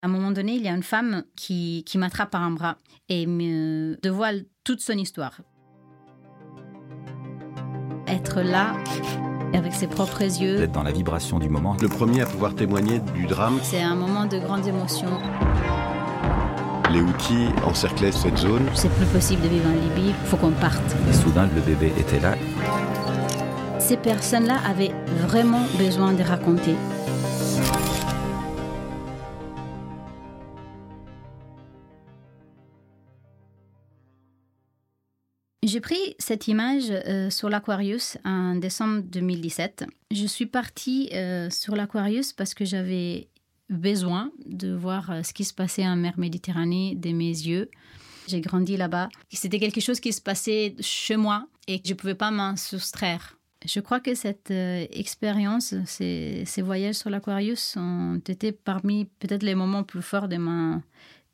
À un moment donné, il y a une femme qui, qui m'attrape par un bras et me dévoile toute son histoire. Être là, avec ses propres yeux. D'être dans la vibration du moment. Le premier à pouvoir témoigner du drame. C'est un moment de grande émotion. Les outils encerclaient cette zone. C'est plus possible de vivre en Libye, il faut qu'on parte. Et soudain, le bébé était là. Ces personnes-là avaient vraiment besoin de raconter. J'ai pris cette image euh, sur l'Aquarius en décembre 2017. Je suis partie euh, sur l'Aquarius parce que j'avais besoin de voir euh, ce qui se passait en mer Méditerranée de mes yeux. J'ai grandi là-bas. C'était quelque chose qui se passait chez moi et je ne pouvais pas m'en soustraire. Je crois que cette expérience, ces, ces, voyages sur l'Aquarius ont été parmi peut-être les moments plus forts de ma,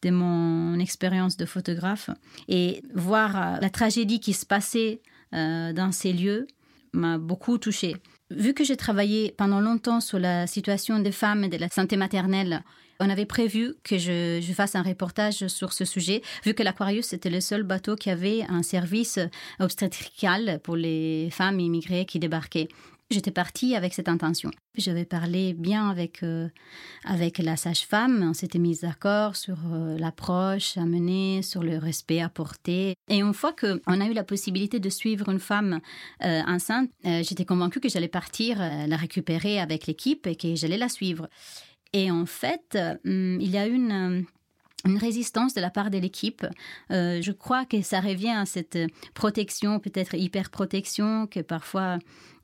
de mon expérience de photographe. Et voir euh, la tragédie qui se passait euh, dans ces lieux m'a beaucoup touchée. Vu que j'ai travaillé pendant longtemps sur la situation des femmes et de la santé maternelle, on avait prévu que je, je, fasse un reportage sur ce sujet, vu que l'Aquarius était le seul bateau qui avait un service obstétrical pour les femmes immigrées qui débarquaient. J'étais partie avec cette intention. J'avais parlé bien avec, euh, avec la sage-femme, on s'était mis d'accord sur euh, l'approche à mener, sur le respect porter. Et une fois qu'on a eu la possibilité de suivre une femme euh, enceinte, j'étais convaincue que j'allais partir la récupérer avec l'équipe et que j'allais la suivre. Et en fait, il y a une une résistance de la part de l'équipe. Je crois que ça revient à cette protection, peut-être hyper protection que parfois,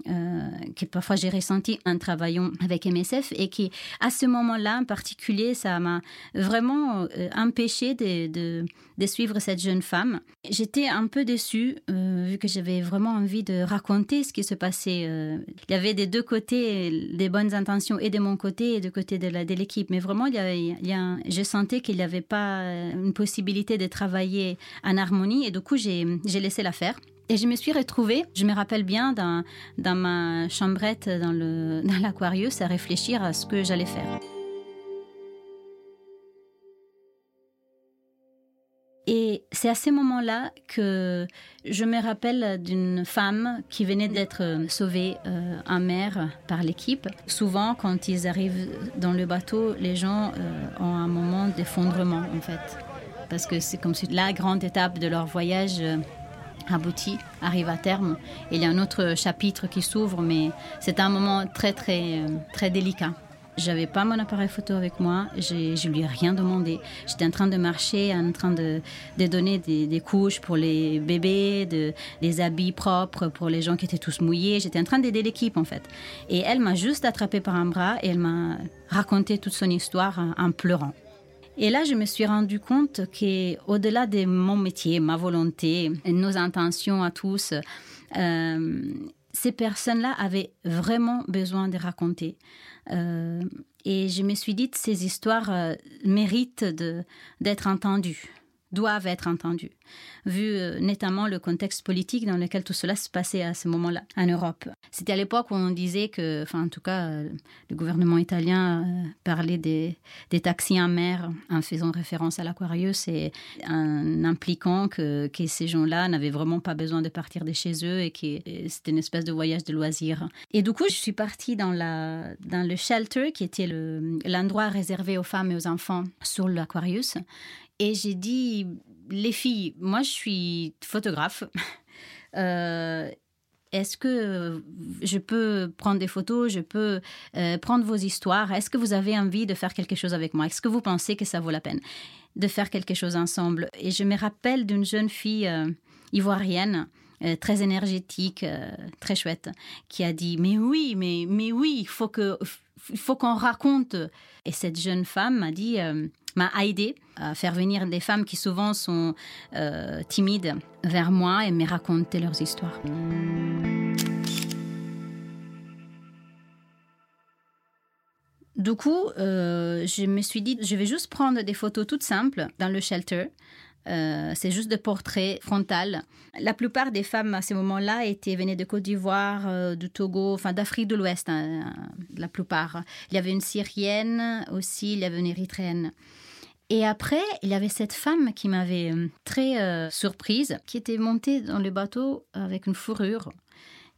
que parfois j'ai ressenti en travaillant avec MSF et qui, à ce moment-là en particulier, ça m'a vraiment euh, empêché de, de, suivre cette jeune femme. J'étais un peu déçue vu que j'avais vraiment envie de raconter ce qui se passait. il y avait des deux côtés des bonnes intentions et de mon côté et de côté de l'équipe, mais vraiment, il y a, je sentais qu'il y avait pas euh, une possibilité de travailler en harmonie et du coup j'ai laissé la faire. Et je me suis retrouvée, je me rappelle bien, dans, ma chambrette dans l'Aquarius à réfléchir à ce que j'allais faire. Et c'est à ce moment-là que je me rappelle d'une femme qui venait d'être sauvée euh, en mer par l'équipe. Souvent, quand ils arrivent dans le bateau, les gens euh, ont un moment d'effondrement, en fait. Parce que c'est comme la grande étape de leur voyage euh, aboutit, arrive à terme. Il y a un autre chapitre qui s'ouvre, mais c'est un moment très, très, très délicat. J'avais pas mon appareil photo avec moi, je lui ai rien demandé. J'étais en train de marcher, en train de, donner des, couches pour les bébés, de, des habits propres pour les gens qui étaient tous mouillés. J'étais en train d'aider l'équipe en fait. Et elle m'a juste attrapé par un bras et elle m'a raconté toute son histoire en pleurant. Et là, je me suis rendu compte qu'au-delà de mon métier, ma volonté, nos intentions à tous, euh, ces personnes-là avaient vraiment besoin de raconter. Euh, et je me suis dit ces histoires euh, méritent d'être entendues, doivent être entendues vu euh, notamment le contexte politique dans lequel tout cela se passait à ce moment-là en Europe. C'était à l'époque où on disait que, enfin en tout cas, euh, le gouvernement italien euh, parlait des, des, taxis en mer en faisant référence à l'Aquarius et en impliquant que, que ces gens-là n'avaient vraiment pas besoin de partir de chez eux et que c'était une espèce de voyage de loisirs. Et du coup, je suis partie dans, la, dans le shelter qui était l'endroit réservé aux femmes et aux enfants sur l'Aquarius. Et j'ai dit, les filles, moi je suis photographe. Euh, est-ce que je peux prendre des photos, je peux euh, prendre vos histoires? Est-ce que vous avez envie de faire quelque chose avec moi? Est-ce que vous pensez que ça vaut la peine de faire quelque chose ensemble? Et je me rappelle d'une jeune fille euh, ivoirienne. très énergétique, très chouette, qui a dit mais oui, mais mais oui, il faut faut qu'on raconte. Et cette jeune femme m'a dit m'a aidé à faire venir des femmes qui souvent sont euh, timides vers moi et me raconter leurs histoires. Du coup, euh, je me suis dit, je vais juste prendre des photos toutes simples dans le shelter Euh, c'est juste des portraits frontales. La plupart des femmes à ce moment-là étaient venaient de Côte d'Ivoire, euh, du Togo, enfin d'Afrique de l'Ouest, hein, la plupart. Il y avait une Syrienne aussi, il y avait une Érythréenne. Et après, il y avait cette femme qui m'avait euh, très surprise, qui était montée dans le bateau avec une fourrure.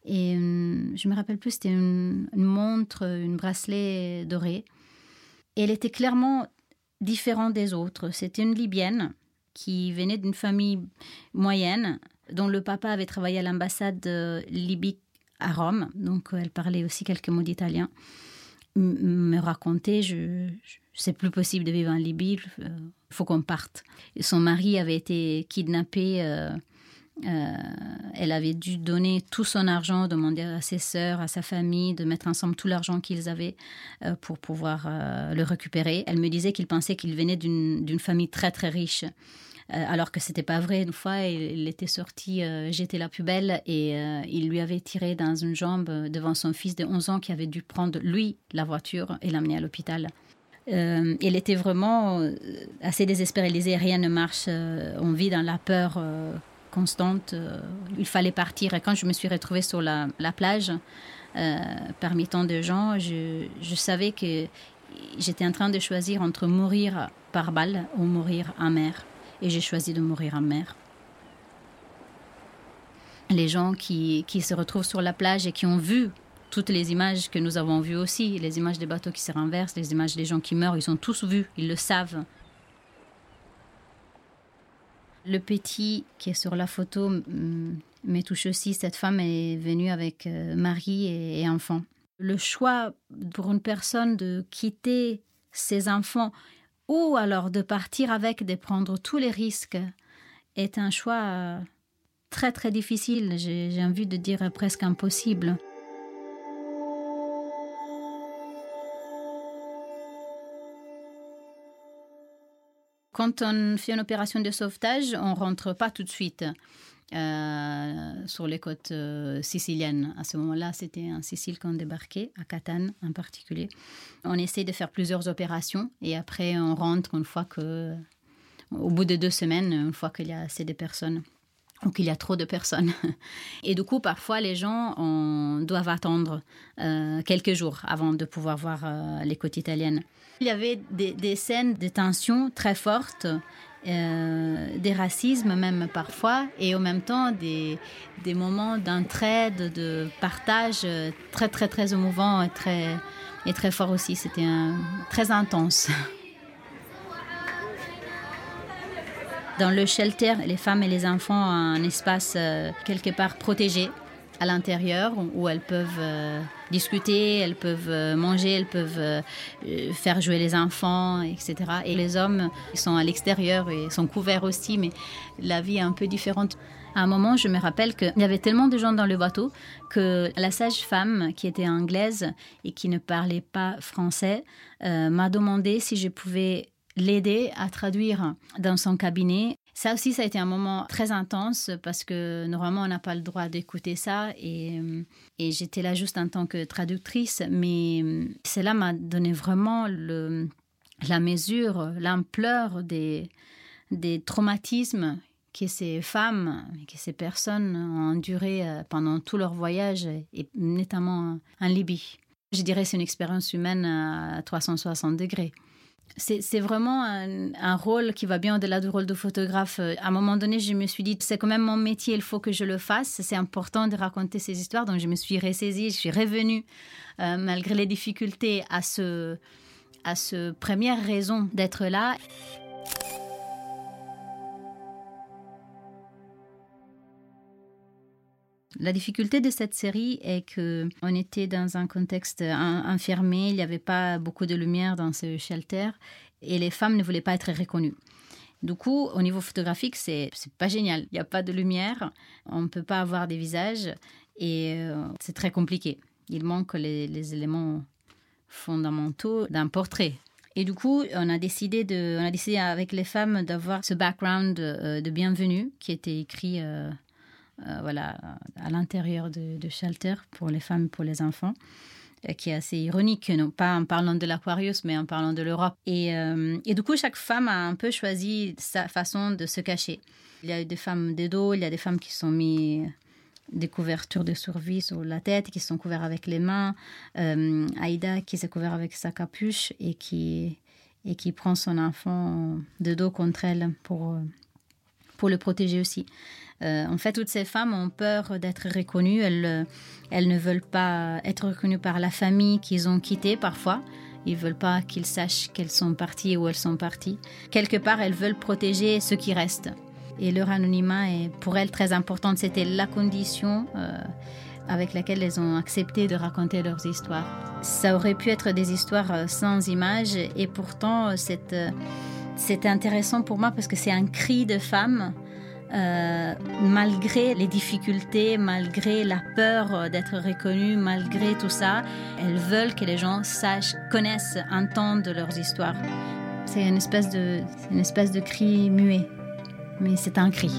Et je me rappelle plus, c'était une, une montre, une bracelet doré. Et elle était clairement différente des autres. C'était une Libyenne qui venait d'une famille moyenne, dont le papa avait travaillé à l'ambassade libyque à Rome, donc elle parlait aussi quelques mots d'italien. Me racontait, je, c'est plus possible de vivre en Libye, il faut qu'on parte. son mari avait été kidnappé. Euh, euh, elle avait dû donner tout son argent, demander à ses sœurs, à sa famille de mettre ensemble tout l'argent qu'ils avaient euh, pour pouvoir le récupérer. Elle me disait qu'il pensait qu'il venait d'une famille très très riche. Euh, alors que c'était pas vrai. Une fois, il, était sorti euh, j'étais la plus belle et euh, il lui avait tiré dans une jambe devant son fils de 11 ans qui avait dû prendre lui la voiture et l'amener à l'hôpital. il était vraiment assez désespéré. Il disait rien ne marche. on vit dans la peur constante. il fallait partir. Et quand je me suis retrouvée sur la, plage, parmi tant de gens, je, je savais que j'étais en train de choisir entre mourir par balle ou mourir en mer et j'ai choisi de mourir en mer. Les gens qui, qui, se retrouvent sur la plage et qui ont vu toutes les images que nous avons vues aussi, les images des bateaux qui se renversent, les images des gens qui meurent, ils ont tous vu, ils le savent. Le petit qui est sur la photo me touche aussi. Cette femme est venue avec euh, mari et, enfant. Le choix pour une personne de quitter ses enfants ou alors de partir avec, de prendre tous les risques, est un choix euh, très très difficile, j'ai envie de dire presque impossible. Quand on fait une opération de sauvetage, on rentre pas tout de suite. Euh, sur les côtes euh, siciliennes. À ce moment-là, c'était en Sicile qu'on débarquait, à Catane en particulier. On essaie de faire plusieurs opérations et après on rentre une fois que, au bout de deux semaines, une fois qu'il y a assez de personnes ou qu'il y a trop de personnes. Et du coup, parfois, les gens doivent attendre euh, quelques jours avant de pouvoir voir les côtes italiennes. Il y avait des, scènes de tension très fortes euh, des racismes même parfois, et en même temps des, moments d'entraide, de partage euh, très très très émouvants et très, et très forts aussi. C'était très intense. Dans le shelter, les femmes et les enfants ont un espace euh, quelque part protégé à l'intérieur où elles peuvent euh, discuter, elles peuvent euh, manger, elles peuvent faire jouer les enfants, etc. Et les hommes sont à l'extérieur et sont couverts aussi, mais la vie est un peu différente. À un moment, je me rappelle qu'il y avait tellement de gens dans le bateau que la sage-femme, qui était anglaise et qui ne parlait pas français, m'a demandé si je pouvais l'aider à traduire dans son cabinet ça aussi, ça a été un moment très intense parce que normalement, on n'a pas le droit d'écouter ça et, j'étais là juste en tant que traductrice, mais cela m'a donné vraiment la mesure, l'ampleur des, des traumatismes que ces femmes, que ces personnes ont enduré euh, pendant tout leur voyage et notamment en Libye. Je dirais c'est une expérience humaine à 360 degrés c'est vraiment un, rôle qui va bien au-delà du rôle de photographe. À un moment donné, je me suis dit, c'est quand même mon métier, il faut que je le fasse. C'est important de raconter ces histoires. Donc, je me suis ressaisie, je suis revenue, euh, malgré les difficultés, à ce, à ce première raison d'être là. La difficulté de cette série est que on était dans un contexte enfermé, il n'y avait pas beaucoup de lumière dans ce shelter et les femmes ne voulaient pas être reconnues. Du coup, au niveau photographique, c'est pas génial. Il n'y a pas de lumière, on ne peut pas avoir des visages et euh, c'est très compliqué. Il manque les, éléments fondamentaux d'un portrait. Et du coup, on a décidé, de, on a décidé avec les femmes d'avoir ce background euh, de bienvenue qui était écrit euh, voilà, à l'intérieur de, de, shelter pour les femmes, pour les enfants. euh, qui est assez ironique, non pas en parlant de l'Aquarius, mais en parlant de l'Europe. Et, euh, et, du coup, chaque femme a un peu choisi sa façon de se cacher. Il y a eu des femmes de dos, il y a des femmes qui sont mis des couvertures de survie sur la tête, qui sont couvertes avec les mains. Euh, Aïda qui s'est couverte avec sa capuche et qui, et qui prend son enfant de dos contre elle pour, pour le protéger aussi. Euh, en fait, toutes ces femmes ont peur d'être reconnues. Elles, elles ne veulent pas être reconnues par la famille qu'ils ont quittée parfois. Ils veulent pas qu'ils sachent qu'elles sont parties ou elles sont parties. Quelque part, elles veulent protéger ceux qui restent. Et leur anonymat est pour elles très important. C'était la condition euh, avec laquelle elles ont accepté de raconter leurs histoires. Ça aurait pu être des histoires euh, sans images et pourtant c'est intéressant pour moi parce que c'est un cri de femme euh, malgré les difficultés, malgré la peur euh, d'être reconnue, malgré tout ça, elles veulent que les gens sachent, connaissent, entendent leurs histoires. C'est espèce de, une espèce de cri muet, mais c'est un cri.